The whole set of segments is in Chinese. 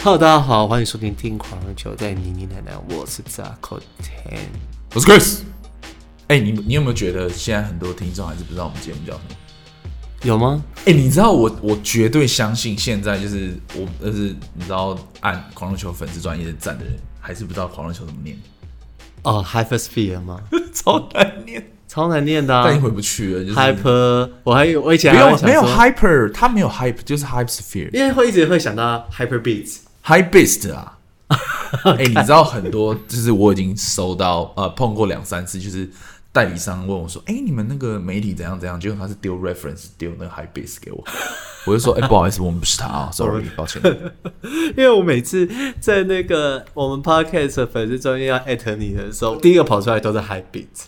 Hello，大家好，欢迎收听《听狂人球》在妮妮奶奶，我是杂口 Ten，我是 Chris。哎、欸，你你有没有觉得现在很多听众还是不知道我们节目叫什么？有吗？哎、欸，你知道我我绝对相信现在就是我就是你知道按狂人球粉丝专页赞的人还是不知道狂人球怎么念哦、oh,，Hypersphere 吗？超难念。超难念的、啊，但你回不去了。就是、Hyper，我还有我以前没有没有 Hyper，它没有 Hyper，就是 Hypersphere，因为会一直会想到 Hyper Beats，High Beast 啊。哎、欸，你知道很多，就是我已经收到呃碰过两三次，就是代理商问我说，哎、欸，你们那个媒体怎样怎样，结果他是丢 reference 丢那个 High Beast 给我，我就说，哎、欸，不好意思，我们不是他啊，sorry，抱歉。因为我每次在那个我们 Podcast 的粉丝专页要艾特你的时候，第一个跑出来都是 High Beats。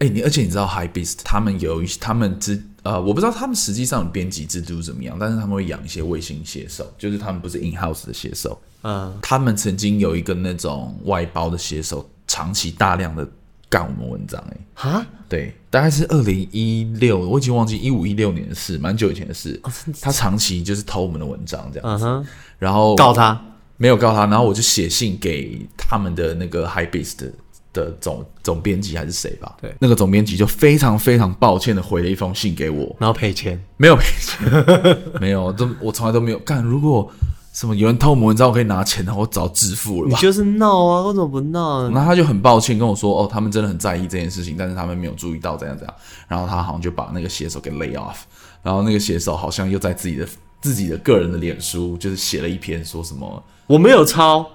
哎、欸，你而且你知道 High Beast 他们有一些，他们之呃，我不知道他们实际上的编辑制度怎么样，但是他们会养一些卫星写手，就是他们不是 in house 的写手，嗯，他们曾经有一个那种外包的写手，长期大量的干我们文章、欸，哎，哈，对，大概是二零一六，我已经忘记一五一六年的事，蛮久以前的事，哦、他长期就是偷我们的文章这样子，嗯、然后告他，没有告他，然后我就写信给他们的那个 Hypebeast。的总总编辑还是谁吧？对，那个总编辑就非常非常抱歉的回了一封信给我，然后赔钱？没有赔钱，没有，都我从来都没有干。如果什么有人偷我们文章，我可以拿钱，然后我早致富了吧。你就是闹啊，为什么不闹？那他就很抱歉跟我说，哦，他们真的很在意这件事情，但是他们没有注意到怎样怎样。然后他好像就把那个写手给 lay off，然后那个写手好像又在自己的自己的个人的脸书，就是写了一篇说什么我没有抄。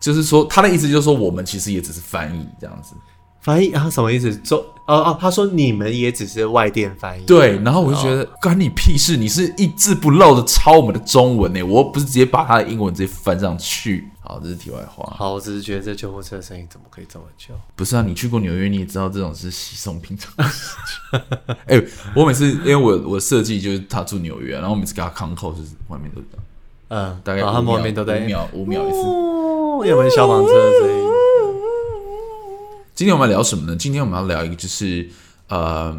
就是说，他的意思就是说，我们其实也只是翻译这样子。翻译啊，什么意思？说哦哦，他说你们也只是外电翻译。对，然后我就觉得关你屁事！你是一字不漏的抄我们的中文呢，我不是直接把他的英文直接翻上去。好，这是题外话。好，我只是觉得这救护车的声音怎么可以这么久？不是啊，你去过纽约，你也知道这种是稀松平常的事情。哎、欸，我每次因为我我设计就是他住纽约，然后我每次给他 call 就是外面都这样。嗯，大概他们外面都在五秒五秒一次。有没有消防车的声音？今天我们要聊什么呢？今天我们要聊一个，就是呃，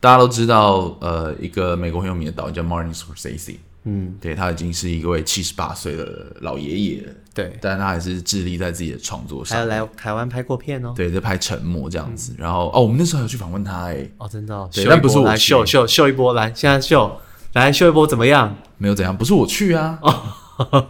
大家都知道，呃，一个美国很有名的导演叫 Martin Scorsese。嗯，对，他已经是一位七十八岁的老爷爷了。对，但是他还是致力在自己的创作上。还有来台湾拍过片哦。对，在拍《沉默》这样子。然后哦，我们那时候还有去访问他哎。哦，真的。哦。对，但不是我去。秀秀秀一波，来，现在秀，来秀一波怎么样？没有怎样，不是我去啊。哦。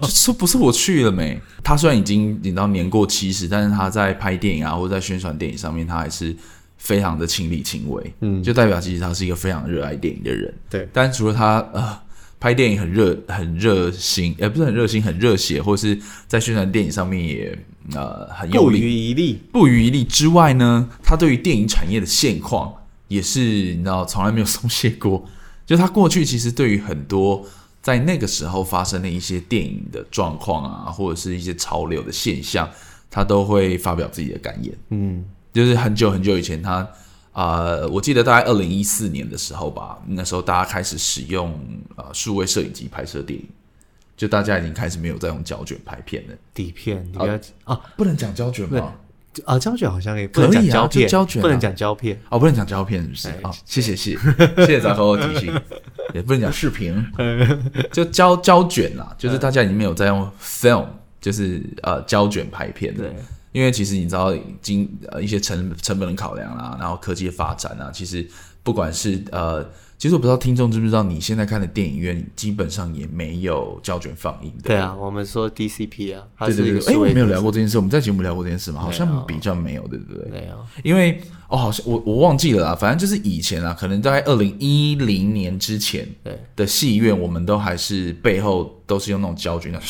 就说不是我去了没？他虽然已经已经年过七十，但是他在拍电影啊，或者在宣传电影上面，他还是非常的亲力亲为。嗯，就代表其实他是一个非常热爱电影的人。对，但除了他呃拍电影很热很热心，也、呃、不是很热心，很热血，或者是在宣传电影上面也呃很有不遗余力，不遗余力之外呢，他对于电影产业的现况也是你知道从来没有松懈过。就他过去其实对于很多。在那个时候发生的一些电影的状况啊，或者是一些潮流的现象，他都会发表自己的感言。嗯，就是很久很久以前他，他、呃、啊，我记得大概二零一四年的时候吧，那时候大家开始使用啊数位摄影机拍摄电影，就大家已经开始没有再用胶卷拍片了。底片，你不要啊，啊，不能讲胶卷吗？啊，胶卷好像也可以啊，就胶卷不能讲胶片。哦，不能讲胶片是不是？啊，谢谢谢谢。谢谢杂哥提醒，也不能讲视频，就胶胶卷啦，就是大家已经没有在用 film，就是呃胶卷拍片。的，因为其实你知道经呃一些成成本的考量啦，然后科技的发展啊，其实不管是呃。其实我不知道听众知不知道，你现在看的电影院基本上也没有胶卷放映的。对啊，我们说 DCP 啊，对对对。哎，我没有聊过这件事，我们在节目聊过这件事吗？好像比较没有，对不对？没有，因为哦，好像我我忘记了啦。反正就是以前啊，可能在二零一零年之前的戏院，我们都还是背后都是用那种胶卷的，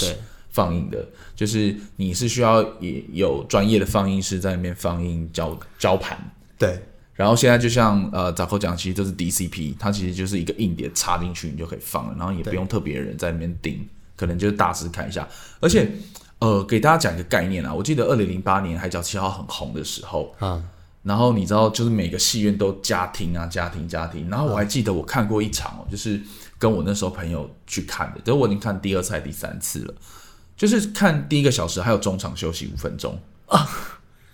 对，放映的，就是你是需要也有专业的放映师在那边放映胶胶盘，对。然后现在就像呃，早口讲，其实就是 DCP，它其实就是一个硬碟插进去，你就可以放了，然后也不用特别的人在那边盯，可能就是大致看一下。而且，呃，给大家讲一个概念啊，我记得二零零八年《海角七号》很红的时候，嗯，然后你知道，就是每个戏院都家庭啊，家庭，家庭。然后我还记得我看过一场哦，就是跟我那时候朋友去看的，就我已经看第二次、第三次了，就是看第一个小时还有中场休息五分钟啊。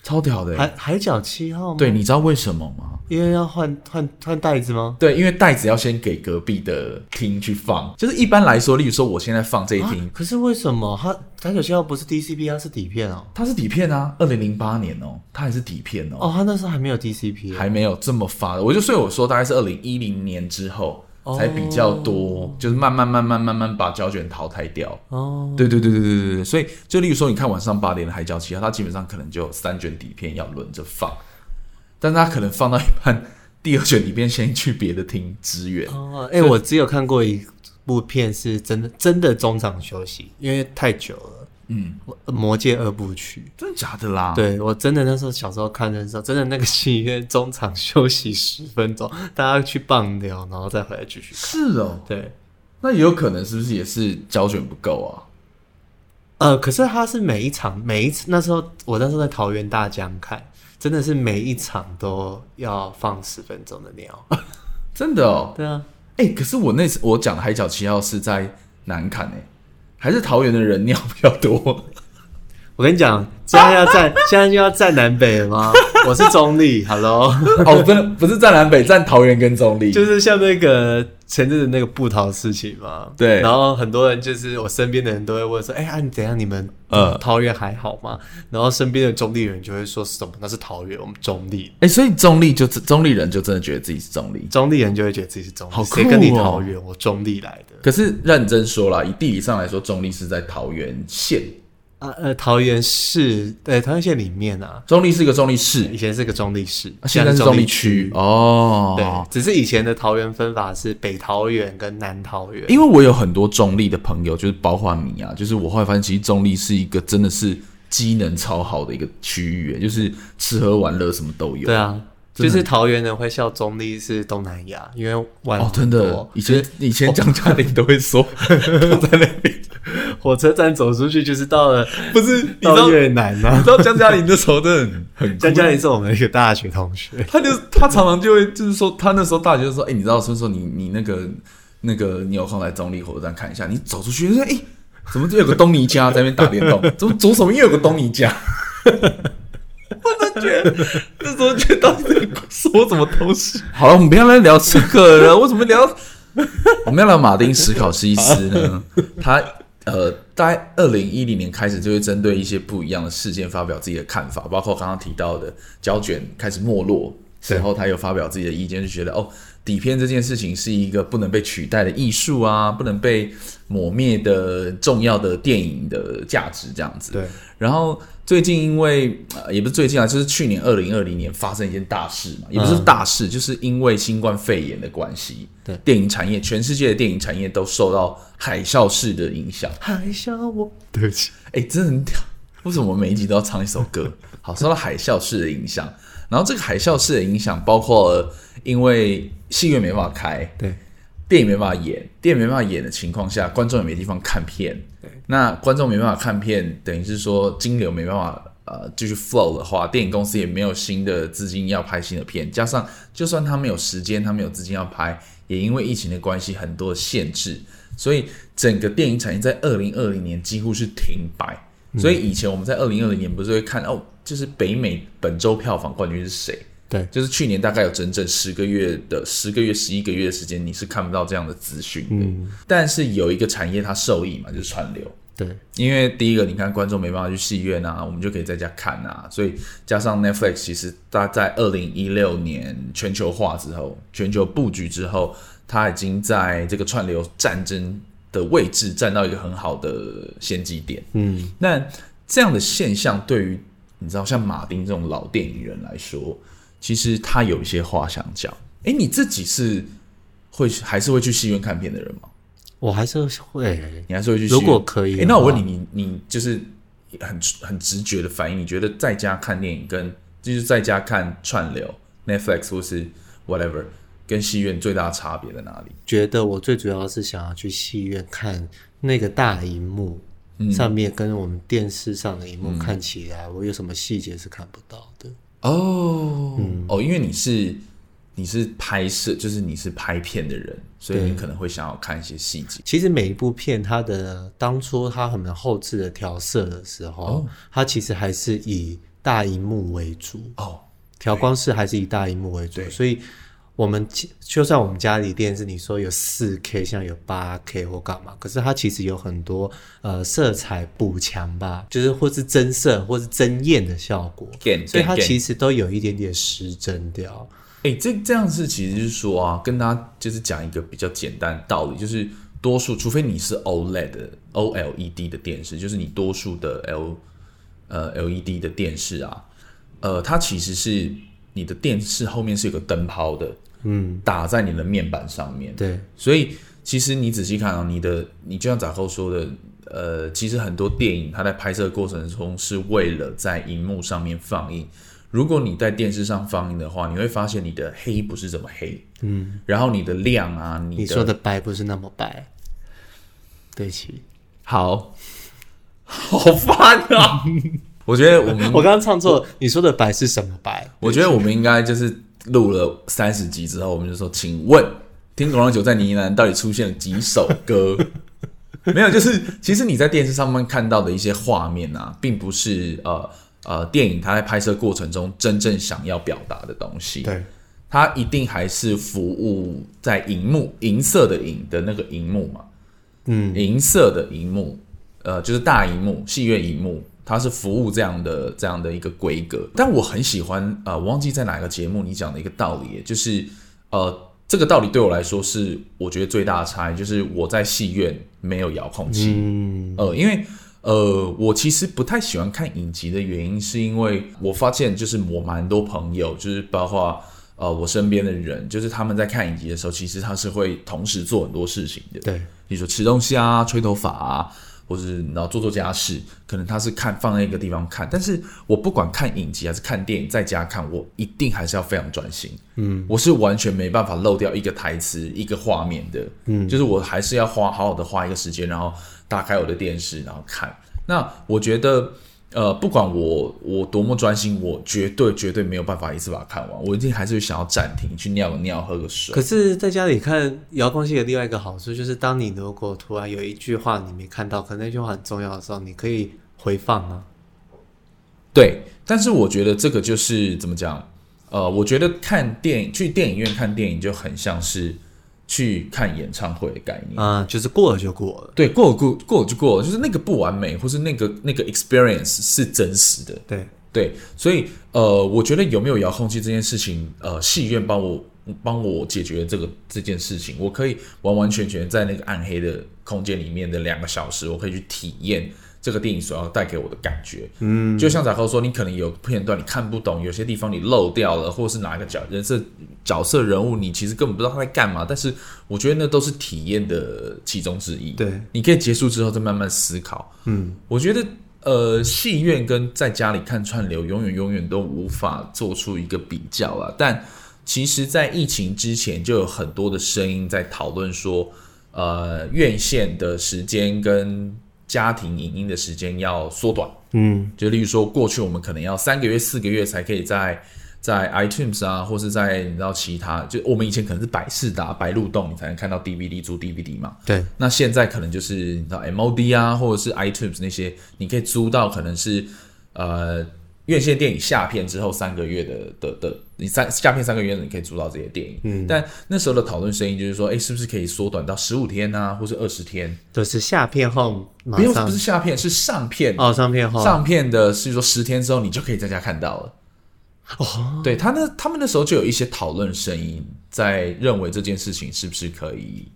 超屌的。海海角七号吗？对，你知道为什么吗？因为要换换换袋子吗？对，因为袋子要先给隔壁的厅去放。就是一般来说，例如说我现在放这一厅，可是为什么它海角七号不是 DCP，它是底片哦？它是底片啊，二零零八年哦，它还是底片哦。哦，它那时候还没有 DCP，还没有这么发的。我就所以我说，大概是二零一零年之后。才比较多，oh. 就是慢慢慢慢慢慢把胶卷淘汰掉。哦，oh. 对对对对对对对，所以就例如说，你看晚上八点的海角七号，它基本上可能就有三卷底片要轮着放，但是它可能放到一半，第二卷底片先去别的厅支援。哦，哎，我只有看过一部片是真的真的中场休息，因为太久了。嗯，魔戒二部曲，真的假的啦？对，我真的那时候小时候看的时候，真的那个戏院中场休息十分钟，大家去棒掉，然后再回来继续看。是哦，对，那也有可能是不是也是胶卷不够啊？呃，可是他是每一场每一次，那时候我那时候在桃园大江看，真的是每一场都要放十分钟的尿，真的哦。对啊，哎、欸，可是我那次我讲海角七号是在南崁哎。还是桃园的人尿比较多。我跟你讲，现在要站，现在就要站南北了吗？我是中立，Hello。哦，真的不是站南北，站桃园跟中立，就是像那个前阵子那个布桃事情嘛。对。然后很多人就是我身边的人都会问说：“哎、欸、呀，你怎样？你们呃桃园还好吗？”然后身边的中立人就会说：“什么？那是桃园，我们中立。”哎，所以中立就中立人就真的觉得自己是中立，中立人就会觉得自己是中立。好酷哦！谁跟你桃园？我中立来的。可是认真说啦，以地理上来说，中立是在桃园县。啊呃，桃园市对桃园县里面啊，中立是一个中立市，以前是个中立市，啊、现在是中立区哦。对，只是以前的桃园分法是北桃园跟南桃园。因为我有很多中立的朋友，就是包括你啊，就是我后来发现，其实中立是一个真的是机能超好的一个区域，就是吃喝玩乐什么都有。对啊。就是桃园人会笑中立是东南亚，因为玩哦，真的，以前以前江嘉玲都会说，在那边火车站走出去就是到了，不是到越南吗？你知道江嘉玲那时候真的很很，江嘉玲是我们一个大学同学，他就他常常就会就是说，他那时候大学就说，哎，你知道说说你你那个那个你有空来中立火车站看一下，你走出去就说，哎，怎么就有个东尼家在那边打电动？怎么左手边又有个东尼家？我都觉得那时候觉得到底在说什么东西？好了，我们不要来聊这个了。为什么聊？我们要聊马丁·史考西斯呢？他呃，大概二零一零年开始就会针对一些不一样的事件发表自己的看法，包括刚刚提到的胶卷开始没落，然后他又发表自己的意见，就觉得哦，底片这件事情是一个不能被取代的艺术啊，不能被抹灭的重要的电影的价值这样子。对，然后。最近因为呃也不是最近啊，就是去年二零二零年发生一件大事嘛，也不是大事，嗯、就是因为新冠肺炎的关系，对电影产业，全世界的电影产业都受到海啸式的影响。海啸，我对不起，哎、欸，真的很屌，为什么我每一集都要唱一首歌？好，受到海啸式的影响，然后这个海啸式的影响包括了因为戏院没办法开，对。电影没办法演，电影没办法演的情况下，观众也没地方看片。对那观众没办法看片，等于是说金流没办法呃继续 flow 的话，电影公司也没有新的资金要拍新的片。加上，就算他们有时间，他们有资金要拍，也因为疫情的关系，很多的限制，所以整个电影产业在二零二零年几乎是停摆。嗯、所以以前我们在二零二零年不是会看哦，就是北美本周票房冠军是谁？对，就是去年大概有整整十个月的十个月、十一个月的时间，你是看不到这样的资讯的。嗯，但是有一个产业它受益嘛，就是串流。对，因为第一个，你看观众没办法去戏院啊，我们就可以在家看啊。所以加上 Netflix，其实它在二零一六年全球化之后、全球布局之后，它已经在这个串流战争的位置站到一个很好的先机点。嗯，那这样的现象对于你知道像马丁这种老电影人来说，其实他有一些话想讲。哎，你自己是会还是会去戏院看片的人吗？我还是会，你还是会去戏院。如果可以，哎，那我问你，你你就是很很直觉的反应，你觉得在家看电影跟就是在家看串流 Netflix 或是 whatever 跟戏院最大的差别在哪里？觉得我最主要是想要去戏院看那个大荧幕上面跟我们电视上的荧幕看起来，我有什么细节是看不到的。哦，嗯、哦，因为你是你是拍摄，就是你是拍片的人，所以你可能会想要看一些细节。其实每一部片，它的当初它很后置的调色的时候，哦、它其实还是以大荧幕为主哦，调光室还是以大荧幕为主，所以我们就算我们家里电视，你说有四 K，像有八 K 或干嘛，可是它其实有很多呃色彩补强吧，就是或是增色或是增艳的效果，所以它其实都有一点点失真掉。哎、欸，这这样子其实就是说啊，跟大家就是讲一个比较简单的道理，就是多数除非你是 OLED 的 OLED 的电视，就是你多数的 L 呃 LED 的电视啊，呃，它其实是你的电视后面是有个灯泡的，嗯，打在你的面板上面。对，所以其实你仔细看啊，你的你就像杂扣说的，呃，其实很多电影它在拍摄过程中是为了在荧幕上面放映。如果你在电视上放映的话，你会发现你的黑不是这么黑，嗯，然后你的亮啊，你，你说的白不是那么白，对不起，好，好烦啊！我觉得我们我刚刚唱错，你说的白是什么白？我觉得我们应该就是录了三十集之后，我们就说，请问听广告酒在呢喃到底出现了几首歌？没有，就是其实你在电视上面看到的一些画面啊，并不是呃。呃，电影它在拍摄过程中真正想要表达的东西，对，它一定还是服务在荧幕银色的银的那个荧幕嘛，嗯，银色的荧幕，呃，就是大荧幕戏院荧幕，它是服务这样的这样的一个规格。但我很喜欢，呃，我忘记在哪个节目你讲的一个道理，就是呃，这个道理对我来说是我觉得最大的差异，就是我在戏院没有遥控器，嗯，呃，因为。呃，我其实不太喜欢看影集的原因，是因为我发现，就是我蛮多朋友，就是包括呃我身边的人，就是他们在看影集的时候，其实他是会同时做很多事情的。对，比如说吃东西啊、吹头发啊，或是然后做做家事，可能他是看放在一个地方看。但是我不管看影集还是看电影，在家看，我一定还是要非常专心。嗯，我是完全没办法漏掉一个台词、一个画面的。嗯，就是我还是要花好好的花一个时间，然后。打开我的电视，然后看。那我觉得，呃，不管我我多么专心，我绝对绝对没有办法一次把它看完。我一定还是想要暂停，去尿个尿，喝个水。可是在家里看遥控器的另外一个好处，就是当你如果突然有一句话你没看到，可能那句话很重要的时候，你可以回放啊。对，但是我觉得这个就是怎么讲？呃，我觉得看电影，去电影院看电影就很像是。去看演唱会的概念。啊，就是过了就过了，对，过了过过了就过了，就是那个不完美，或是那个那个 experience 是真实的，对。对，所以呃，我觉得有没有遥控器这件事情，呃，戏院帮我帮我解决这个这件事情，我可以完完全全在那个暗黑的空间里面的两个小时，我可以去体验。这个电影所要带给我的感觉，嗯，就像杂扣说，你可能有片段你看不懂，有些地方你漏掉了，或者是哪一个角人设角色人物，你其实根本不知道他在干嘛。但是我觉得那都是体验的其中之一。对，你可以结束之后再慢慢思考。嗯，我觉得呃，戏院跟在家里看串流，永远永远都无法做出一个比较啊。但其实，在疫情之前，就有很多的声音在讨论说，呃，院线的时间跟家庭影音的时间要缩短，嗯，就例如说，过去我们可能要三个月、四个月才可以在在 iTunes 啊，或是在你知道其他，就我们以前可能是百事达、白鹿洞，你才能看到 DVD 租 DVD 嘛。对，那现在可能就是你知道 MOD 啊，或者是 iTunes 那些，你可以租到可能是呃。院线电影下片之后三个月的的的，你三下片三个月你可以租到这些电影。嗯，但那时候的讨论声音就是说，哎，是不是可以缩短到十五天啊，或是二十天？就是下片后不用，不是下片，是上片哦，上片后上片的是说十天之后你就可以在家看到了。哦，对他那他们那时候就有一些讨论声音在认为这件事情是不是可以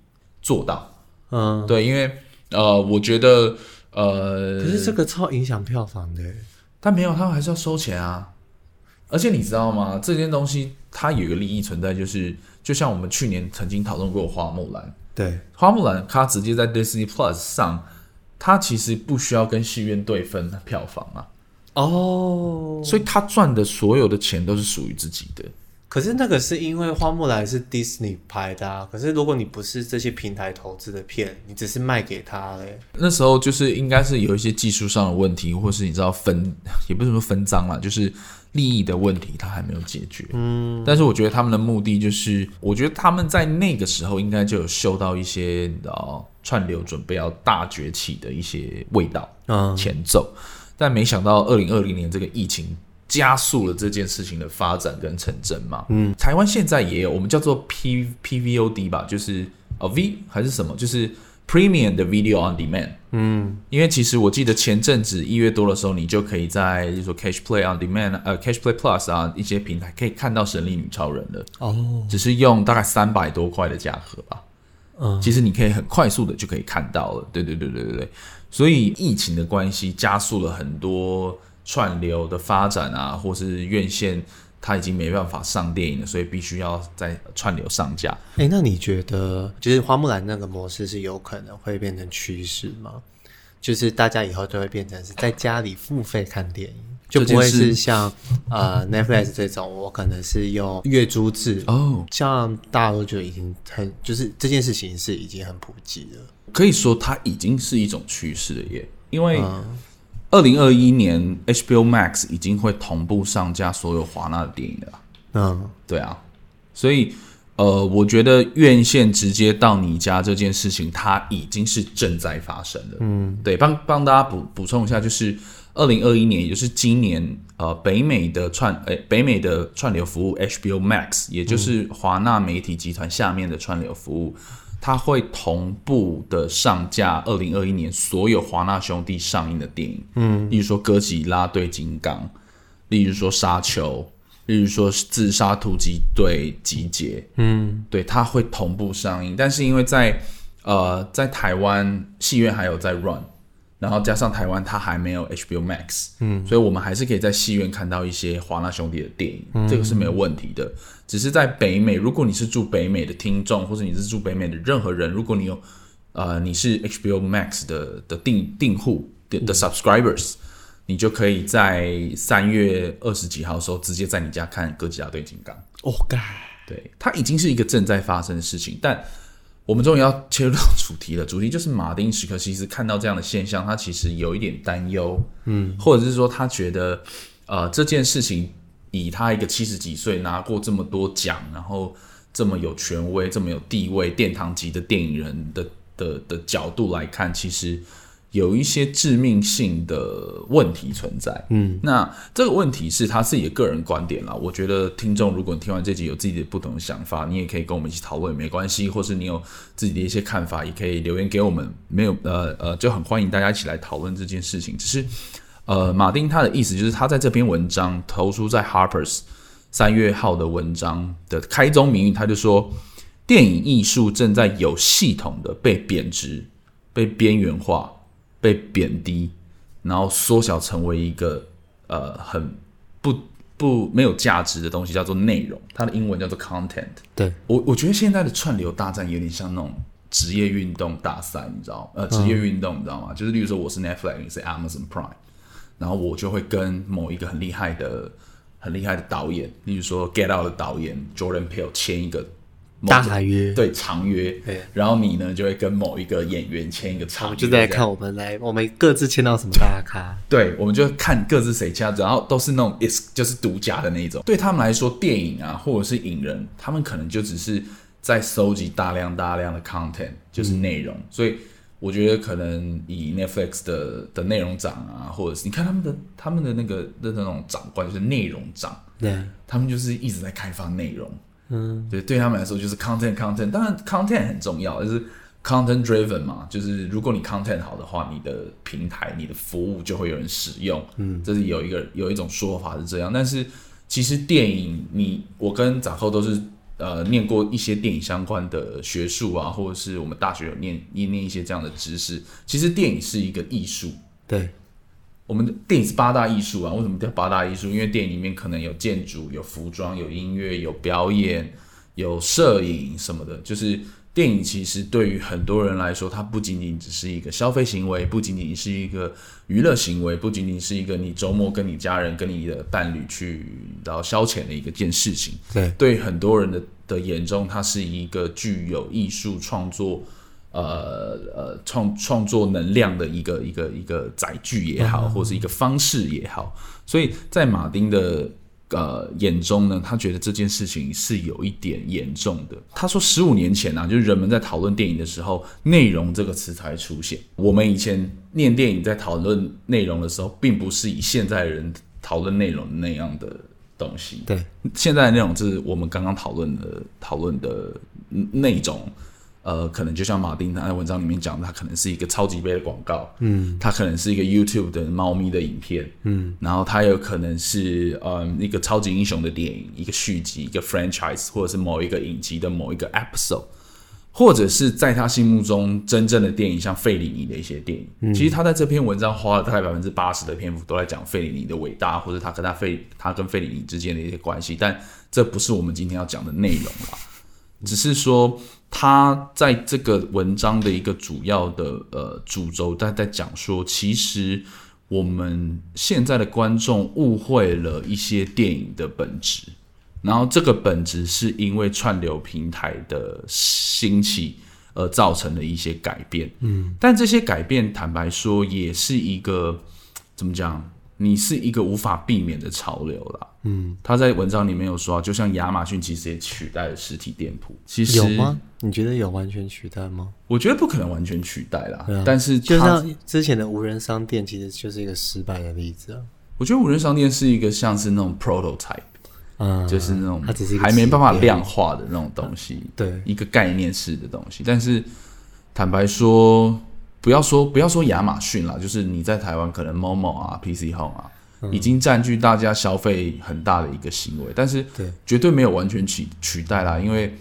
做到？嗯，对，因为呃，我觉得呃，可是这个超影响票房的。但没有，他还是要收钱啊！而且你知道吗？这件东西它有一个利益存在，就是就像我们去年曾经讨论过《花木兰》，对，《花木兰》它直接在 Disney Plus 上，它其实不需要跟戏院对分票房啊。哦，所以他赚的所有的钱都是属于自己的。可是那个是因为花木兰是 Disney 拍的啊，可是如果你不是这些平台投资的片，你只是卖给他嘞。那时候就是应该是有一些技术上的问题，或是你知道分 也不是说分赃啦，就是利益的问题，他还没有解决。嗯，但是我觉得他们的目的就是，我觉得他们在那个时候应该就有嗅到一些你知道串流准备要大崛起的一些味道，嗯，前奏。但没想到二零二零年这个疫情加速了这件事情的发展跟成真嘛。嗯，台湾现在也有我们叫做 P PVOD 吧，就是呃 V 还是什么，就是 Premium 的 Video on Demand。嗯，因为其实我记得前阵子一月多的时候，你就可以在就是说 Catch Play on Demand 呃 Catch Play Plus 啊一些平台可以看到《神力女超人》了。哦，只是用大概三百多块的价格吧。嗯，其实你可以很快速的就可以看到了。对对对对对对。所以疫情的关系加速了很多串流的发展啊，或是院线它已经没办法上电影了，所以必须要在串流上架。哎，那你觉得就是花木兰那个模式是有可能会变成趋势吗？就是大家以后都会变成是在家里付费看电影，就不会是像呃 Netflix 这种，我可能是用月租制哦，像大陆就已经很就是这件事情是已经很普及了。可以说它已经是一种趋势了耶，因为二零二一年 HBO Max 已经会同步上架所有华纳的电影了。嗯，对啊，所以呃，我觉得院线直接到你家这件事情，它已经是正在发生的。嗯，对，帮帮大家补补充一下，就是二零二一年，也就是今年，呃，北美的串诶、欸，北美的串流服务 HBO Max，也就是华纳媒体集团下面的串流服务。它会同步的上架二零二一年所有华纳兄弟上映的电影，嗯，例如说哥吉拉对金刚，例如说沙丘，例如说自杀突击队集结，嗯，对，它会同步上映，但是因为在呃在台湾戏院还有在 run。然后加上台湾，它还没有 HBO Max，嗯，所以我们还是可以在戏院看到一些华纳兄弟的电影，嗯，这个是没有问题的。只是在北美，如果你是住北美的听众，或者你是住北美的任何人，如果你有呃你是 HBO Max 的的订订户的的 subscribers，你就可以在三月二十几号的时候直接在你家看《哥吉拉对金刚》。哦，该，对，它已经是一个正在发生的事情，但。我们终于要切入到主题了，主题就是马丁·史克西斯看到这样的现象，他其实有一点担忧，嗯，或者是说他觉得，呃，这件事情以他一个七十几岁拿过这么多奖，然后这么有权威、这么有地位、殿堂级的电影人的的的角度来看，其实。有一些致命性的问题存在，嗯，那这个问题是他自己的个人观点啦。我觉得听众，如果你听完这集有自己的不同的想法，你也可以跟我们一起讨论，没关系。或是你有自己的一些看法，也可以留言给我们。没有，呃呃，就很欢迎大家一起来讨论这件事情。只是，呃，马丁他的意思就是，他在这篇文章投书在 Harper's 三月号的文章的开宗明义，他就说，电影艺术正在有系统的被贬值、被边缘化。被贬低，然后缩小成为一个呃很不不没有价值的东西，叫做内容。它的英文叫做 content。对，我我觉得现在的串流大战有点像那种职业运动大赛，你知道？呃，职业运动你知道吗？嗯、就是例如说我是 Netflix，你是 Amazon Prime，然后我就会跟某一个很厉害的、很厉害的导演，例如说 Get Out 的导演 Jordan Peele 签一个。大约对长约，对，然后你呢就会跟某一个演员签一个长约，就在看我们来，我们各自签到什么大咖，对，我们就看各自谁签，然后都是那种 is 就是独家的那一种。对他们来说，电影啊或者是影人，他们可能就只是在收集大量大量的 content，就是内容。嗯、所以我觉得可能以 Netflix 的的内容长啊，或者是你看他们的他们的那个的那种长官就是内容长，对，他们就是一直在开发内容。嗯，对，对他们来说就是 content content，当然 content 很重要，就是 content driven 嘛，就是如果你 content 好的话，你的平台、你的服务就会有人使用。嗯，这是有一个有一种说法是这样，但是其实电影，你我跟展后都是呃念过一些电影相关的学术啊，或者是我们大学有念念念一些这样的知识。其实电影是一个艺术，对。我们的电影是八大艺术啊，为什么叫八大艺术？因为电影里面可能有建筑、有服装、有音乐、有表演、有摄影什么的。就是电影其实对于很多人来说，它不仅仅只是一个消费行为，不仅仅是一个娱乐行为，不仅仅是一个你周末跟你家人、跟你的伴侣去然后消遣的一个件事情。对，对很多人的的眼中，它是一个具有艺术创作。呃呃，创创作能量的一个一个一个载具也好，或是一个方式也好，所以在马丁的呃眼中呢，他觉得这件事情是有一点严重的。他说，十五年前啊，就是人们在讨论电影的时候，内容这个词才出现。我们以前念电影在讨论内容的时候，并不是以现在人讨论内容那样的东西。对，现在的内容就是我们刚刚讨论的讨论的那种。呃，可能就像马丁他在文章里面讲的，他可能是一个超级杯的广告，嗯，他可能是一个 YouTube 的猫咪的影片，嗯，然后他有可能是呃一个超级英雄的电影，一个续集，一个 franchise，或者是某一个影集的某一个 episode，或者是在他心目中真正的电影，像费里尼的一些电影。嗯，其实他在这篇文章花了大概百分之八十的篇幅都在讲费里尼的伟大，或者他跟他费他跟费里尼之间的一些关系，但这不是我们今天要讲的内容啦，只是说。他在这个文章的一个主要的呃主轴，他在讲说，其实我们现在的观众误会了一些电影的本质，然后这个本质是因为串流平台的兴起而造成的一些改变。嗯，但这些改变，坦白说，也是一个怎么讲？你是一个无法避免的潮流啦。嗯，他在文章里面有说，就像亚马逊其实也取代了实体店铺。其实有吗？你觉得有完全取代吗？我觉得不可能完全取代啦。啊、但是就像之前的无人商店，其实就是一个失败的例子啊。我觉得无人商店是一个像是那种 prototype，嗯，就是那种还没办法量化的那种东西，嗯、对，一个概念式的东西。但是坦白说，不要说不要说亚马逊啦，就是你在台湾可能 Momo 啊、PC Home 啊。已经占据大家消费很大的一个行为，但是绝对没有完全取取代啦，因为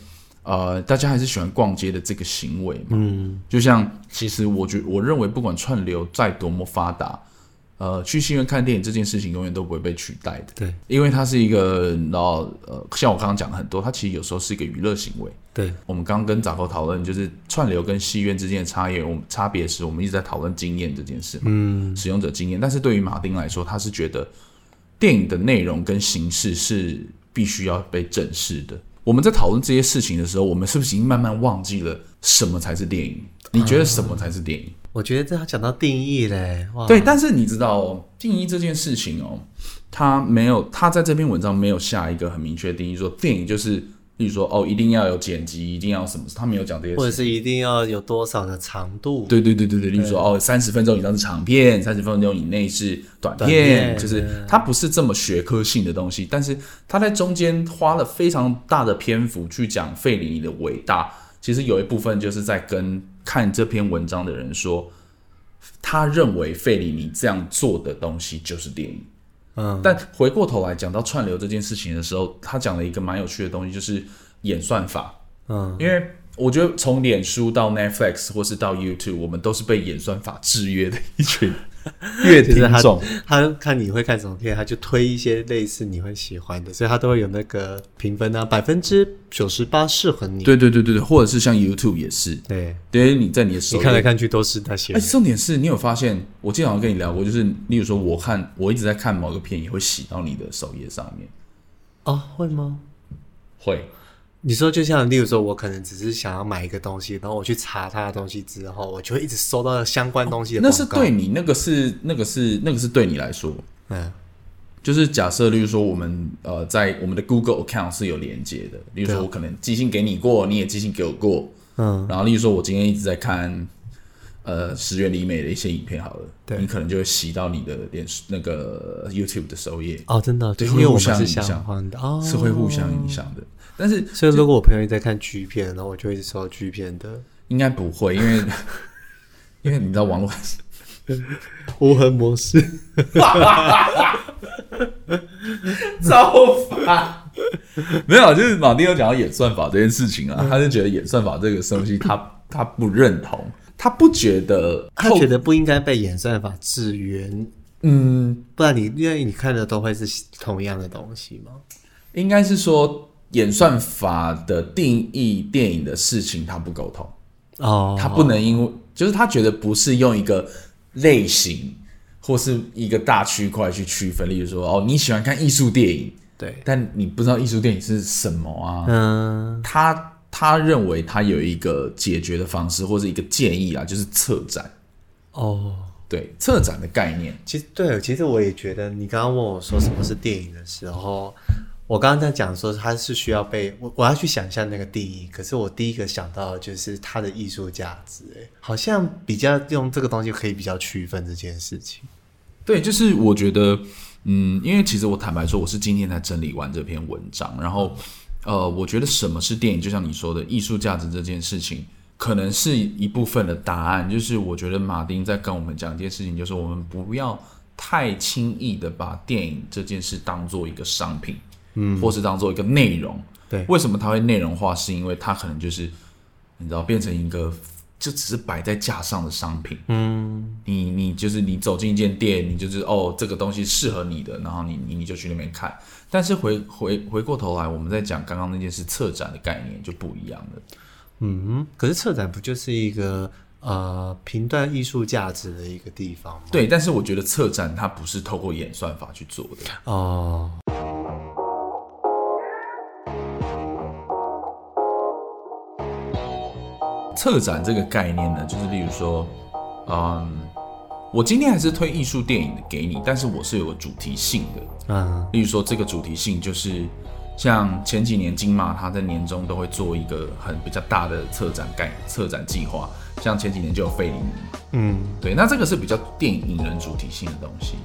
呃，大家还是喜欢逛街的这个行为嘛。嗯，就像其实我觉我认为，不管串流再多么发达。呃，去戏院看电影这件事情永远都不会被取代的。对，因为它是一个，然后呃，像我刚刚讲的很多，它其实有时候是一个娱乐行为。对，我们刚刚跟杂狗讨论，就是串流跟戏院之间的差异，我们差别是我们一直在讨论经验这件事嘛。嗯，使用者经验。但是对于马丁来说，他是觉得电影的内容跟形式是必须要被正视的。我们在讨论这些事情的时候，我们是不是已经慢慢忘记了什么才是电影？你觉得什么才是电影？我觉得这要讲到定义嘞，对，但是你知道哦，定义这件事情哦，他没有，他在这篇文章没有下一个很明确的定义，说电影就是，例如说哦，一定要有剪辑，一定要什么，他没有讲这些事，或者是一定要有多少的长度，对对对对对，例如说哦，三十分钟以上是长片，三十分钟以内是短片，短片就是它不是这么学科性的东西，但是他在中间花了非常大的篇幅去讲费里尼的伟大，其实有一部分就是在跟。看这篇文章的人说，他认为费里尼这样做的东西就是电影。嗯，但回过头来讲到串流这件事情的时候，他讲了一个蛮有趣的东西，就是演算法。嗯，因为我觉得从脸书到 Netflix 或是到 YouTube，我们都是被演算法制约的一群。越听众，他看你会看什么片，他就推一些类似你会喜欢的，所以他都会有那个评分啊，百分之九十八适合你。对对对对对，或者是像 YouTube 也是，对，因为你在你的手，你看来看去都是那些。哎，重点是你有发现，我经常跟你聊过，就是例如说，我看我一直在看某个片，也会洗到你的首页上面。哦，会吗？会。你说，就像例如说，我可能只是想要买一个东西，然后我去查他的东西之后，我就会一直收到相关东西。那是对你，那个是那个是那个是对你来说，嗯，就是假设，例如说，我们呃，在我们的 Google account 是有连接的，例如说，我可能寄信给你过，你也寄信给我过，嗯，然后例如说，我今天一直在看呃石原里美的一些影片，好了，对，你可能就会洗到你的脸那个 YouTube 的首页。哦，真的，对，因为互相影响哦，是会互相影响的。但是，所以如果我朋友在看 G 片，然后我就会收到 G 片的，应该不会，因为 因为你知道网络无痕模式，造反。没有，就是马丁有讲到演算法这件事情啊，嗯、他就觉得演算法这个东西他，他他不认同，他不觉得，他觉得不应该被演算法制约。嗯，不然你因为你看的都会是同样的东西吗？应该是说，演算法的定义电影的事情，他不沟通。哦，他不能因为就是他觉得不是用一个类型或是一个大区块去区分，例如说哦，你喜欢看艺术电影，对，但你不知道艺术电影是什么啊？嗯，他他认为他有一个解决的方式或者一个建议啊，就是策展。哦，对，策展的概念，其实对，其实我也觉得，你刚刚问我说什么是电影的时候。我刚刚在讲说，它是需要被我我要去想象那个定义，可是我第一个想到的就是它的艺术价值，哎，好像比较用这个东西可以比较区分这件事情。对，就是我觉得，嗯，因为其实我坦白说，我是今天才整理完这篇文章，然后呃，我觉得什么是电影，就像你说的，艺术价值这件事情，可能是一部分的答案。就是我觉得马丁在跟我们讲一件事情，就是我们不要太轻易的把电影这件事当做一个商品，嗯，或是当做一个内容。对，为什么它会内容化？是因为它可能就是你知道，变成一个。就只是摆在架上的商品，嗯，你你就是你走进一间店，你就是哦，这个东西适合你的，然后你你你就去那边看。但是回回回过头来，我们在讲刚刚那件事，策展的概念就不一样了。嗯，可是策展不就是一个呃评断艺术价值的一个地方吗？对，但是我觉得策展它不是透过演算法去做的哦。策展这个概念呢，就是例如说，嗯，我今天还是推艺术电影的给你，但是我是有个主题性的，嗯，例如说这个主题性就是像前几年金马，他在年终都会做一个很比较大的策展概策展计划，像前几年就有费里尼，嗯，对，那这个是比较电影影人主题性的东西，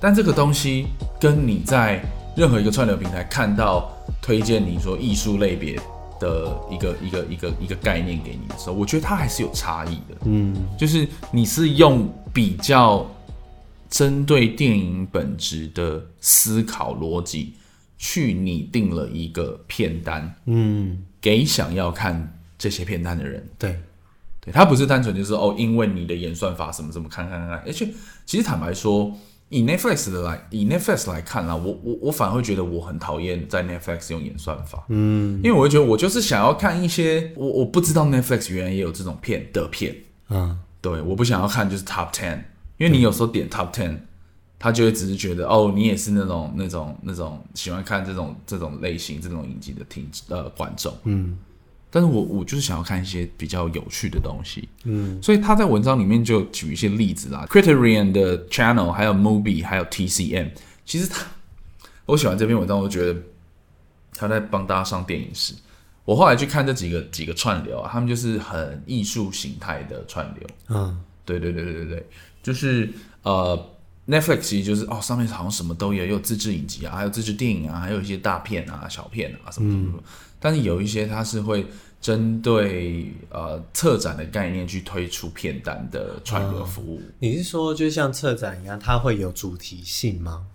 但这个东西跟你在任何一个串流平台看到推荐你说艺术类别。的一个一个一个一个概念给你的时候，我觉得它还是有差异的。嗯，就是你是用比较针对电影本质的思考逻辑去拟定了一个片单，嗯，给想要看这些片单的人。对，对，它不是单纯就是哦，因为你的演算法什么什么看看看看，而且其实坦白说。以 Netflix 的来，以 Netflix 来看啦，我我我反而会觉得我很讨厌在 Netflix 用演算法，嗯，因为我会觉得我就是想要看一些我我不知道 Netflix 原来也有这种片的片，嗯，对，我不想要看就是 Top Ten，因为你有时候点 Top Ten，他就会只是觉得哦，你也是那种那种那种喜欢看这种这种类型这种影集的听呃观众，嗯。但是我我就是想要看一些比较有趣的东西，嗯，所以他在文章里面就举一些例子啦，Criterion 的 Channel，还有 Movie，还有 TCM，其实他，我喜欢这篇文章，我觉得他在帮大家上电影史。我后来去看这几个几个串流啊，他们就是很艺术形态的串流，嗯，对对对对对对，就是呃 Netflix 其实就是哦上面好像什么都有，有自制影集啊，还有自制电影啊，还有一些大片啊、小片啊什么什么什么。嗯但是有一些它是会针对呃策展的概念去推出片单的串流服务。嗯。你是说就像策展一样，它会有主题性吗？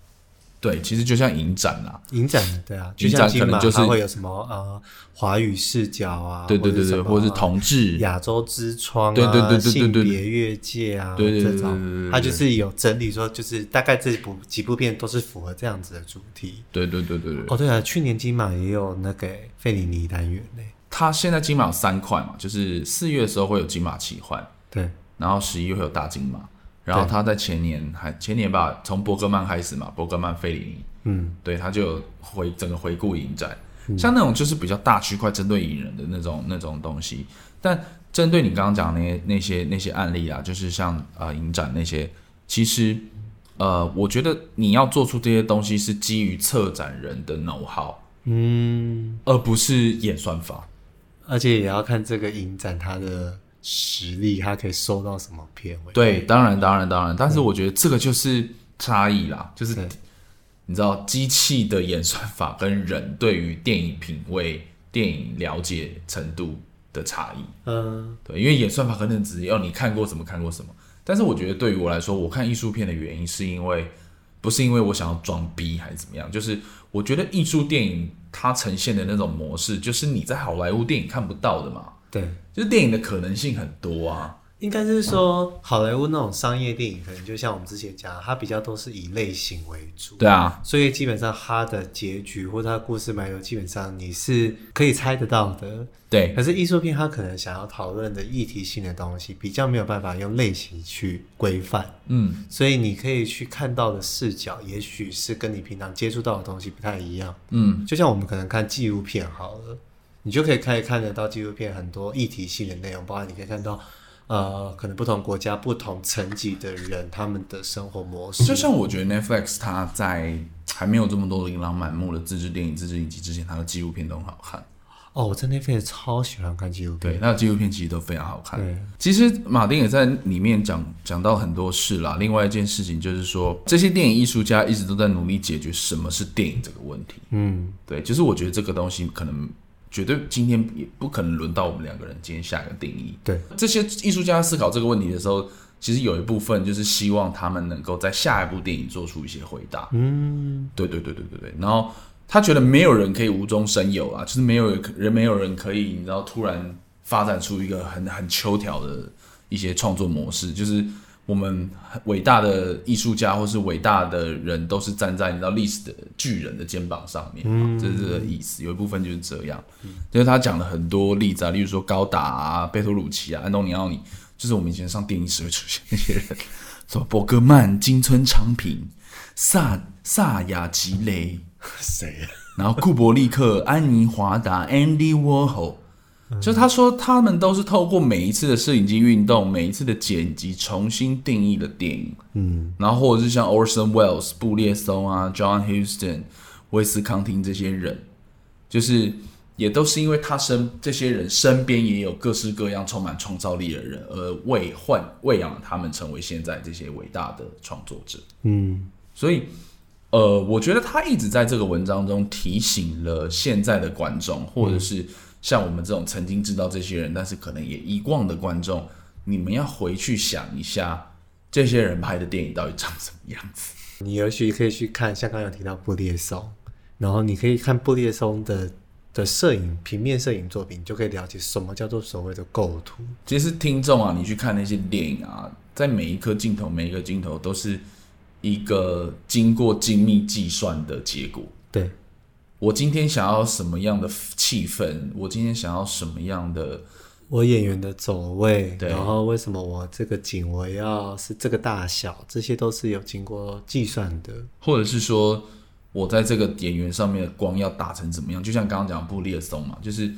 对，其实就像影展啦，影展对啊，就像可能就是会有什么呃华语视角啊，对对对对，或者是同志亚洲之窗啊，对对对对对，性别越界啊，对对对，这种它就是有整理说，就是大概这部几部片都是符合这样子的主题。对对对对对。哦对啊，去年金马也有那个费里尼单元呢。他现在金马有三块嘛，就是四月的时候会有金马奇幻，对，然后十一月会有大金马。然后他在前年还前年吧，从伯格曼开始嘛，伯格曼费里尼，嗯，对，他就回整个回顾影展，嗯，像那种就是比较大区块针对影人的那种那种东西。但针对你刚刚讲的那些那些那些案例啊，就是像呃影展那些，其实呃，我觉得你要做出这些东西是基于策展人的 know-how，嗯，而不是演算法，而且也要看这个影展它的。实力，他可以收到什么片？对，当然，当然，当然。但是我觉得这个就是差异啦，就是你知道，机器的演算法跟人对于电影品味、电影了解程度的差异。嗯，对，因为演算法可能只要你看过什么，看过什么。但是我觉得对于我来说，我看艺术片的原因是因为不是因为我想要装逼还是怎么样，就是我觉得艺术电影它呈现的那种模式，就是你在好莱坞电影看不到的嘛。对，就是电影的可能性很多啊。应该是说，好莱坞那种商业电影，可能就像我们之前讲，它比较都是以类型为主。对啊，所以基本上它的结局或者它的故事脉络，基本上你是可以猜得到的。对，可是艺术片它可能想要讨论的议题性的东西，比较没有办法用类型去规范。嗯，所以你可以去看到的视角，也许是跟你平常接触到的东西不太一样。嗯，就像我们可能看纪录片好了。你就可以可以看得到纪录片很多议题性的内容，包括你可以看到，呃，可能不同国家、不同层级的人他们的生活模式。就像我觉得 Netflix 它在还没有这么多琳琅满目的自制电影、自制影集之前，它的纪录片都很好看。哦，我在那边超喜欢看纪录片，对，那纪录片其实都非常好看。对，其实马丁也在里面讲讲到很多事啦。另外一件事情就是说，这些电影艺术家一直都在努力解决什么是电影这个问题。嗯，对，就是我觉得这个东西可能绝对今天也不可能轮到我们两个人今天下一个定义。对，这些艺术家思考这个问题的时候，其实有一部分就是希望他们能够在下一部电影做出一些回答。嗯，对对对对对对，然后。他觉得没有人可以无中生有啊，就是没有人，没有人可以，你知道，突然发展出一个很很秋条的一些创作模式。就是我们伟大的艺术家或是伟大的人，都是站在你知道历史的巨人的肩膀上面，嗯，这是这个意思。有一部分就是这样，嗯，就是他讲了很多例子啊，例如说高达啊、贝托鲁奇啊、安东尼奥尼，就是我们以前上电影史会出现那些人，什么伯格曼、金村昌平、萨萨亚吉雷。谁、啊？然后库伯利克、安妮华达、Andy Warhol，、嗯、就他说他们都是透过每一次的摄影机运动、每一次的剪辑，重新定义了电影。嗯，然后或者是像 Orson Welles、布列松啊、John Huston、威斯康汀这些人，就是也都是因为他身这些人身边也有各式各样充满创造力的人，而喂唤喂养他们成为现在这些伟大的创作者。嗯，所以。呃，我觉得他一直在这个文章中提醒了现在的观众，或者是像我们这种曾经知道这些人，但是可能也遗忘的观众，你们要回去想一下，这些人拍的电影到底长什么样子。你也许可以去看，像刚刚有提到布列松，然后你可以看布列松的的摄影平面摄影作品，你就可以了解什么叫做所谓的构图。其实听众啊，你去看那些电影啊，在每一颗镜头，每一个镜头都是。一个经过精密计算的结果。对，我今天想要什么样的气氛？我今天想要什么样的？我演员的走位，然后为什么我这个景我要是这个大小？这些都是有经过计算的。或者是说，我在这个演员上面的光要打成怎么样？就像刚刚讲布列松嘛，就是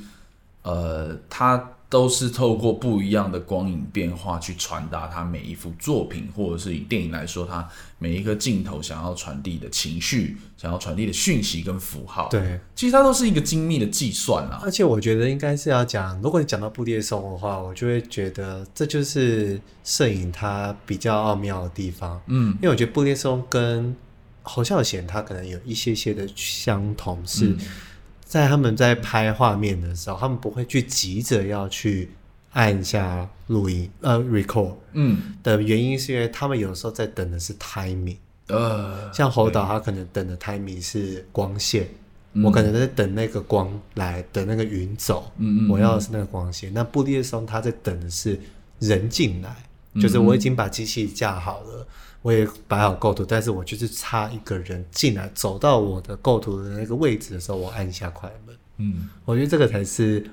呃，他。都是透过不一样的光影变化去传达他每一幅作品，或者是以电影来说，他每一个镜头想要传递的情绪、想要传递的讯息跟符号。对，其实它都是一个精密的计算啊。而且我觉得应该是要讲，如果你讲到布列松的话，我就会觉得这就是摄影它比较奥妙的地方。嗯，因为我觉得布列松跟侯孝贤他可能有一些些的相同是。嗯在他们在拍画面的时候，他们不会去急着要去按下录音呃 record，嗯。的原因是因为他们有时候在等的是 timing，呃，像侯导他可能等的 timing 是光线，嗯、我可能在等那个光来等那个云走，嗯，嗯，嗯。我要的是那个光线。那布列松他在等的是人进来，就是我已经把机器架好了。我也摆好构图，但是我就是差一个人进来，走到我的构图的那个位置的时候，我按一下快门。嗯，我觉得这个才是，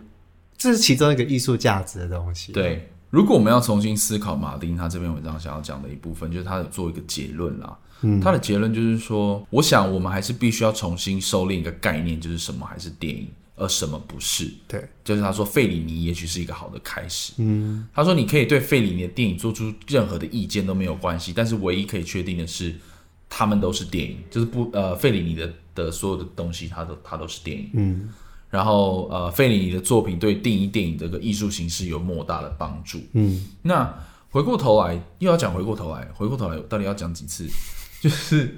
这是其中一个艺术价值的东西。对，如果我们要重新思考马丁他这篇文章想要讲的一部分，就是他有做一个结论啦。嗯，他的结论就是说，我想我们还是必须要重新收敛一个概念，就是什么还是电影。而什么不是？对，就是他说费里尼也许是一个好的开始。嗯，他说你可以对费里尼的电影做出任何的意见都没有关系，但是唯一可以确定的是，他们都是电影，就是不呃费里尼的的所有的东西，他都他都是电影。嗯，然后呃费里尼的作品对定义电影这个艺术形式有莫大的帮助。嗯，那回过头来又要讲回过头来，回过头来到底要讲几次？就是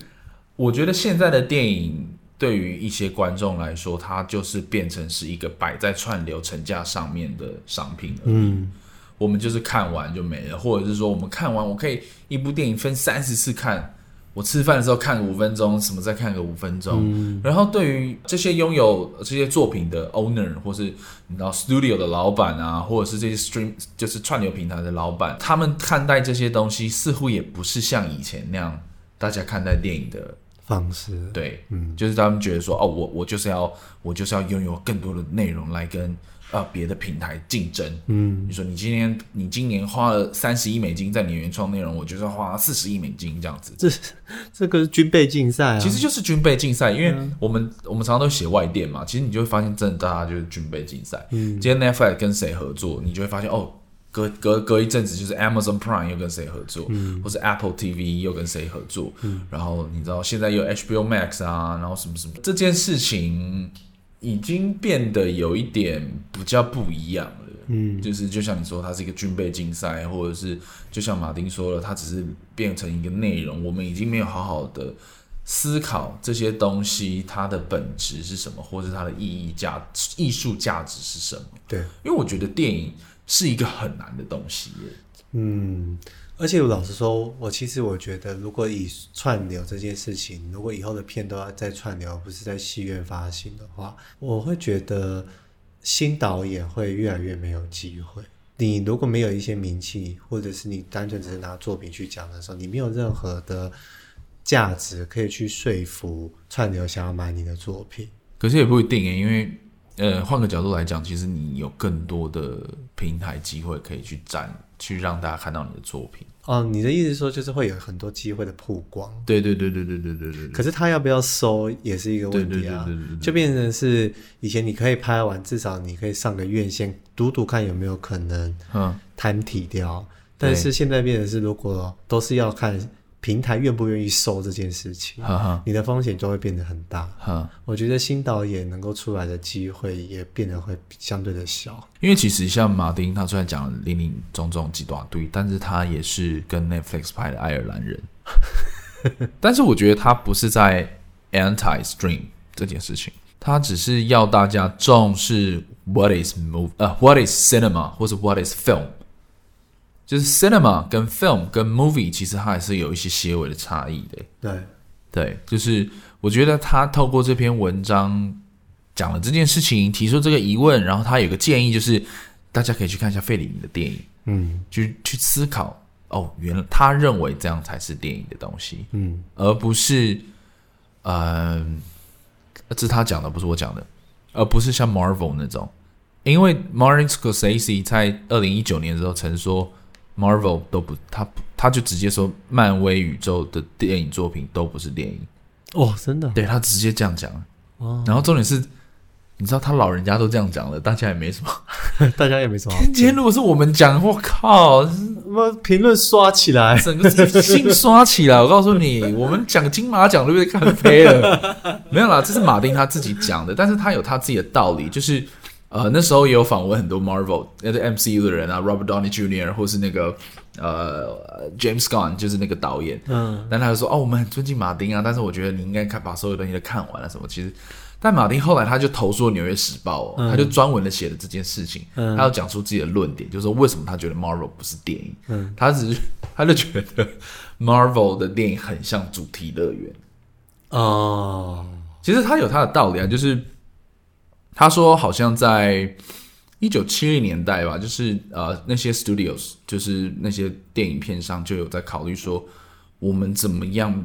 我觉得现在的电影。对于一些观众来说，它就是变成是一个摆在串流成架上面的商品而已。嗯，我们就是看完就没了，或者是说我们看完，我可以一部电影分三十次看。我吃饭的时候看个五分钟，什么再看个五分钟。嗯，然后对于这些拥有这些作品的 owner，或是你知道 studio 的老板啊，或者是这些 stream 就是串流平台的老板，他们看待这些东西似乎也不是像以前那样大家看待电影的。方式。对，嗯，就是他们觉得说，哦，我我就是要我就是要拥有更多的内容来跟啊别的平台竞争，嗯，你说你今天你今年花了三十亿美金在你原创内容，我就是要花四十亿美金这样子，这这个是军备竞赛啊，其实就是军备竞赛，因为我们、嗯、我们常常都写外电嘛，其实你就会发现，真的大家就是军备竞赛，嗯，今天 Netflix 跟谁合作，你就会发现哦。隔隔隔一阵子，就是 Amazon Prime 又跟谁合作，嗯，或是 Apple TV 又跟谁合作，嗯，然后你知道现在有 HBO Max 啊，然后什么什么这件事情，已经变得有一点比较不一样了。嗯，就是就像你说，它是一个军备竞赛，或者是就像马丁说了，它只是变成一个内容，我们已经没有好好的思考这些东西它的本质是什么，或者它的意义价艺术价值是什么。对，因为我觉得电影是一个很难的东西。嗯。而且我老实说，我其实我觉得，如果以串流这件事情，如果以后的片都要在串流，不是在戏院发行的话，我会觉得新导演会越来越没有机会。你如果没有一些名气，或者是你单纯只是拿作品去讲的时候，你没有任何的价值可以去说服串流想要买你的作品。可是也不一定诶，因为呃，换个角度来讲，其实你有更多的平台机会可以去展。去让大家看到你的作品哦，你的意思说就是会有很多机会的曝光？对对对对对对对对。可是他要不要收也是一个问题啊，就变成是以前你可以拍完，至少你可以上个院线读读看有没有可能嗯摊体掉，嗯、但是现在变成是如果都是要看。平台愿不愿意收这件事情，呵呵你的风险就会变得很大。呵我觉得新导演能够出来的机会也变得会相对的小。因为其实像马丁，他虽然讲了林林总总几大堆，但是他也是跟 Netflix 拍的爱尔兰人。但是我觉得他不是在 anti-stream 这件事情，他只是要大家重视 what is move 呃、uh, what is cinema 或者 what is film。就是 cinema 跟 film 跟 movie，其实它还是有一些些微的差异的。对，对，就是我觉得他透过这篇文章讲了这件事情，提出这个疑问，然后他有个建议，就是大家可以去看一下费里尼的电影，嗯，去去思考哦，原来他认为这样才是电影的东西，嗯，而不是，呃，这是他讲的，不是我讲的，而不是像 Marvel 那种，因为 Martin Scorsese 在二零一九年的时候曾说。Marvel 都不，他他就直接说，漫威宇宙的电影作品都不是电影哦，真的，对他直接这样讲哦。然后重点是，你知道他老人家都这样讲了，大家也没什么，大家也没什么。今天如果是我们讲，我靠，什么评论刷起来，整个信刷起来。我告诉你，我们讲金马奖都被看飞了。没有啦，这是马丁他自己讲的，但是他有他自己的道理，就是。呃，那时候也有访问很多 Marvel 那个 MCU 的人啊，Robert Downey Jr. 或是那个呃 James Gunn，就是那个导演。嗯，但他就说哦，我们很尊敬马丁啊，但是我觉得你应该看把所有东西都看完了什么。其实，但马丁后来他就投诉了《纽约时报》哦，嗯，他就专门的写了这件事情，嗯，他要讲出自己的论点，就是说为什么他觉得 Marvel 不是电影。嗯，他只是他就觉得 Marvel 的电影很像主题乐园。哦，其实他有他的道理啊，就是。他说，好像在一九七零年代吧，就是呃，那些 studios，就是那些电影片上就有在考虑说，我们怎么样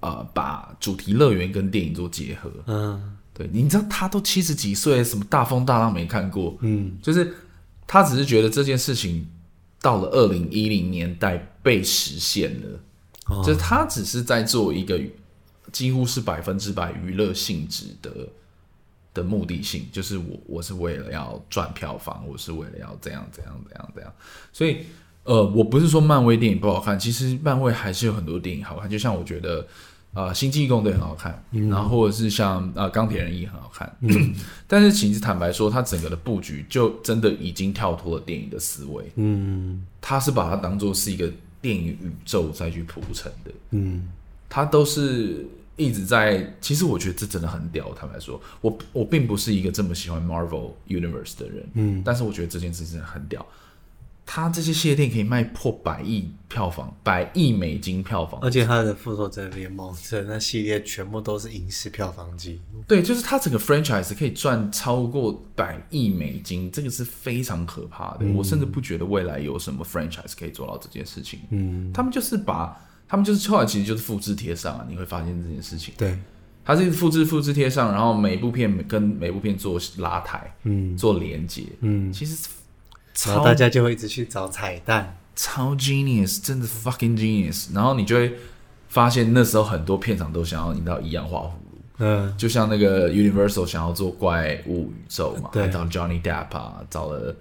呃，把主题乐园跟电影做结合。嗯，对，你知道他都七十几岁，什么大风大浪没看过。嗯，就是他只是觉得这件事情到了二零一零年代被实现了，哦，就是他只是在做一个几乎是百分之百娱乐性质的。的目的性就是我，我是为了要赚票房，我是为了要怎样怎样怎样怎样。所以，呃，我不是说漫威电影不好看，其实漫威还是有很多电影好看。就像我觉得，呃，《星际异攻队》很好看，嗯、然后或者是像啊《钢铁人也》很好看。嗯、但是其实坦白说，它整个的布局就真的已经跳脱了电影的思维。嗯，它是把它当做是一个电影宇宙再去铺陈的。嗯，它都是。一直在，其实我觉得这真的很屌。坦白说，我我并不是一个这么喜欢 Marvel Universe 的人，嗯，但是我觉得这件事真的很屌。他这些系列电影可以卖破百亿票房，百亿美金票房，而且他的复仇者联盟这那系列全部都是影视票房纪录。对，就是他整个 franchise 可以赚超过百亿美金，这个是非常可怕的。嗯，我甚至不觉得未来有什么 franchise 可以做到这件事情。嗯，他们就是把。他们就是后来其实就是复制贴上啊，你会发现这件事情。对，它是复制复制贴上，然后每部片跟每部片做拉抬，嗯，做连接，嗯，其实然后大家就会一直去找彩蛋，超 genius，真的 fucking genius。然后你就会发现那时候很多片场都想要引到一样画葫芦，嗯，就像那个 Universal 想要做怪物宇宙嘛，对，找 Johnny Depp 啊，找了。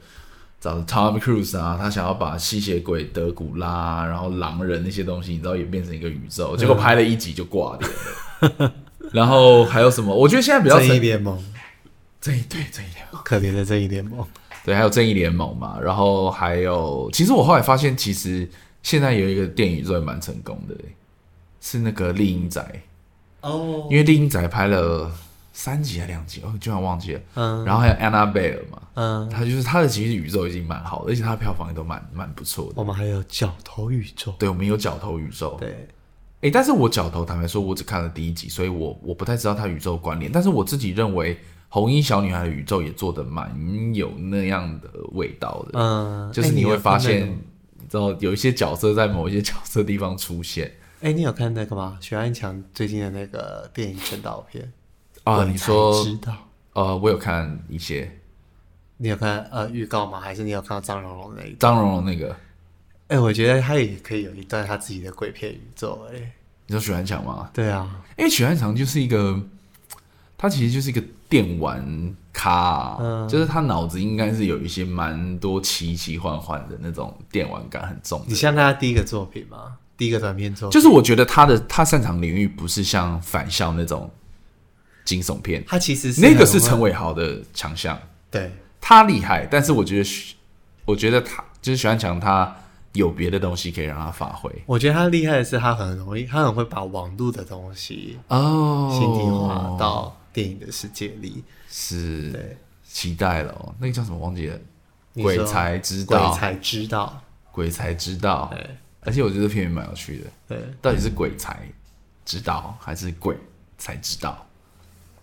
找 Tom Cruise 啊，他想要把吸血鬼、德古拉，然后狼人那些东西，你知道也变成一个宇宙，结果拍了一集就挂掉了。然后还有什么？我觉得现在比较正义联盟，正义对正义联盟，可怜的正义联盟。对，还有正义联盟嘛，然后还有，其实我后来发现，其实现在有一个电影做的蛮成功的，是那个《丽英仔》哦，因为《丽英仔》拍了三集还两集，哦，居然忘记了。嗯，然后还有 Annabelle 嘛，嗯，他就是他的其实宇宙已经蛮好的，而且他的票房也都蛮蛮不错的。我们还有角头宇宙，对，我们有角头宇宙，对。哎，但是我角头坦白说，我只看了第一集，所以我我不太知道他宇宙关联，但是我自己认为。红衣小女孩的宇宙也做的蛮有那样的味道的，嗯，就是你会发现，你知道有一些角色在某一些角色地方出现。哎，你有看那个吗？许安强最近的那个电影宣导片啊？你说知道？呃，我有看一些。你有看呃预告吗？还是你有看到张荣荣那一张荣荣那个？哎，我觉得他也可以有一段他自己的鬼片宇宙。哎，你说许鞍强吗？对啊，因为许鞍强就是一个。他其实就是一个电玩咖，啊，嗯，就是他脑子应该是有一些蛮多奇奇幻幻的那种电玩感很重。你像他第一个作品吗？第一个短片作品，就是我觉得他的他擅长领域不是像返校那种惊悚片，他其实是那个是陈伟豪的强项，对，他厉害，但是我觉得我觉得他就是许安强，他有别的东西可以让他发挥。我觉得他厉害的是他很容易，他很会把网络的东西哦心底化到。电影的世界里是对期待了哦，那个叫什么忘记了？鬼才知道，鬼才知道，鬼才知道。对，而且我觉得片名蛮有趣的。对，到底是鬼才知道还是鬼才知道？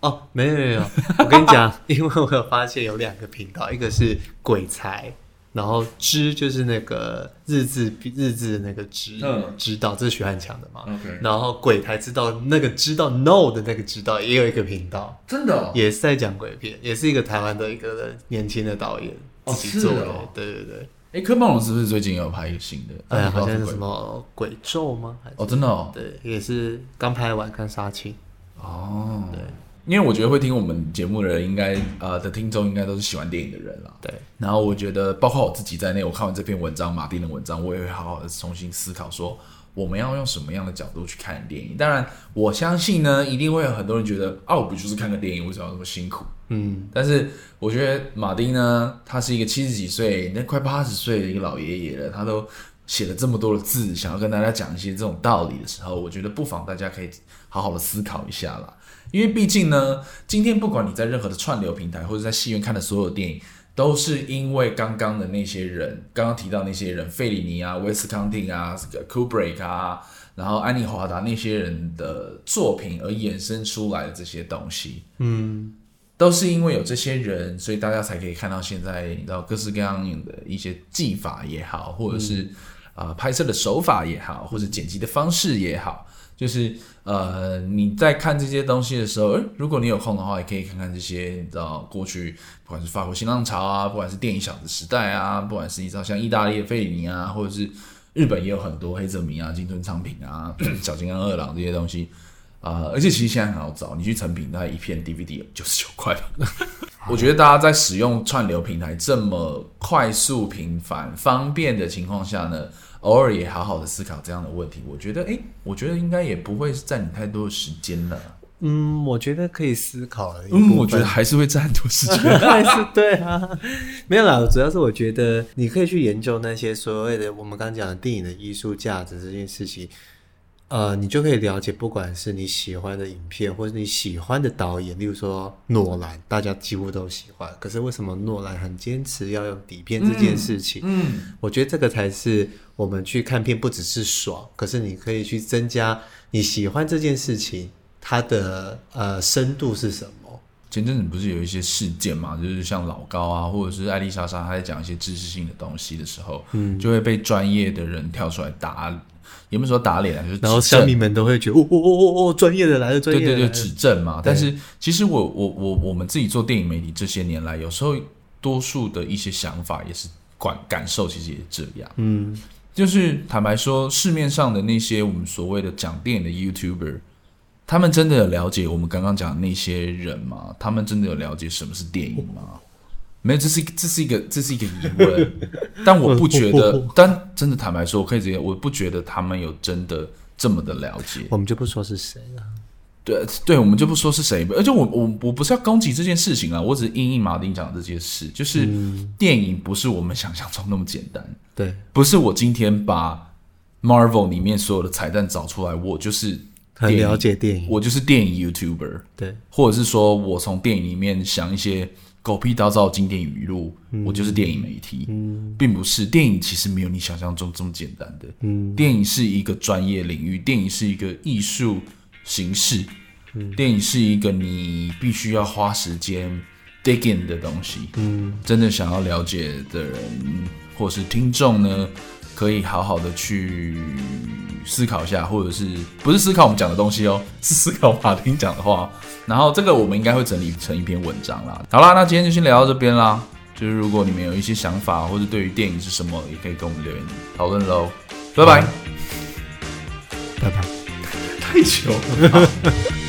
哦，没有没有，我跟你讲，因为我有发现有两个频道，一个是鬼才。然后知就是那个日字日字的那个知，嗯，知道这是许汉强的嘛？OK。然后鬼才知道那个知道 no 的那个知道也有一个频道，真的、哦、也是在讲鬼片，也是一个台湾的一个年轻的导演自己做的，哦哦、对对对。哎，柯梦龙是不是最近有拍一个新的？哎呀，好像是什么鬼咒吗？还是哦，真的哦，对，也是刚拍完看杀青哦，对。因为我觉得会听我们节目的人，应该呃的听众应该都是喜欢电影的人了。对。然后我觉得，包括我自己在内，我看完这篇文章，马丁的文章，我也会好好的重新思考，说我们要用什么样的角度去看电影。当然，我相信呢，一定会有很多人觉得，啊，我不就是看个电影，为什么要这么辛苦？嗯。但是我觉得马丁呢，他是一个七十几岁，那快八十岁的一个老爷爷了，他都写了这么多的字，想要跟大家讲一些这种道理的时候，我觉得不妨大家可以好好的思考一下啦。因为毕竟呢，今天不管你在任何的串流平台，或者在戏院看的所有电影，都是因为刚刚的那些人，刚刚提到那些人，费里尼啊、威斯康汀啊、这个库布里克啊，然后安妮华达那些人的作品而衍生出来的这些东西，嗯，都是因为有这些人，所以大家才可以看到现在你知道各式各样的一些技法也好，或者是啊、嗯呃、拍摄的手法也好，或者剪辑的方式也好。就是呃，你在看这些东西的时候，诶，如果你有空的话，也可以看看这些，你知道过去不管是法国新浪潮啊，不管是电影小子时代啊，不管是你知道像意大利的费里尼啊，或者是日本也有很多黑泽明啊、金村昌平啊、小金刚二郎这些东西啊、呃，而且其实现在很好找，你去成品，大概一片 DVD 九十九块吧。我觉得大家在使用串流平台这么快速、频繁、方便的情况下呢，偶尔也好好的思考这样的问题，我觉得，诶，我觉得应该也不会占你太多的时间了。嗯，我觉得可以思考的。嗯，我觉得还是会占很多时间。还是对啊，没有啦，主要是我觉得你可以去研究那些所谓的我们刚刚讲的电影的艺术价值这件事情。呃，你就可以了解，不管是你喜欢的影片，或者你喜欢的导演，例如说诺兰，大家几乎都喜欢。可是为什么诺兰很坚持要用底片这件事情？嗯，嗯，我觉得这个才是我们去看片不只是爽，可是你可以去增加你喜欢这件事情它的呃深度是什么？前阵子不是有一些事件嘛，就是像老高啊，或者是艾丽莎莎，她在讲一些知识性的东西的时候，嗯，就会被专业的人跳出来打。也不是说打脸啊，就是然后乡民们都会觉得哦哦哦哦哦，专业的来了，专业的对对对，指正嘛。但是其实我我我我们自己做电影媒体这些年来，有时候多数的一些想法也是感感受，其实也是这样。嗯，就是坦白说，市面上的那些我们所谓的讲电影的 YouTuber，他们真的有了解我们刚刚讲的那些人吗？他们真的有了解什么是电影吗？哦没有，这是这是一个这是一个疑问，但我不觉得，但真的坦白说，我可以直接，我不觉得他们有真的这么的了解。我们就不说是谁了。对对，我们就不说是谁，而且我我我不是要攻击这件事情啊，我只是应应马丁讲的这件事，就是电影不是我们想象中那么简单。对，不是我今天把 Marvel 里面所有的彩蛋找出来，我就是很了解电影，我就是电影 YouTuber。对，或者是说我从电影里面想一些狗屁倒灶经典语录，嗯、我就是电影媒体。嗯，并不是电影其实没有你想象中这么简单的。嗯，电影是一个专业领域，电影是一个艺术形式。嗯，电影是一个你必须要花时间 dig in 的东西。嗯，真的想要了解的人或是听众呢，可以好好的去思考一下，或者是不是思考我们讲的东西哦，是思考马丁讲的话。然后这个我们应该会整理成一篇文章啦。好啦，那今天就先聊到这边啦。就是如果你们有一些想法，或者对于电影是什么，也可以跟我们留言讨论喽。拜拜，拜拜，太久了。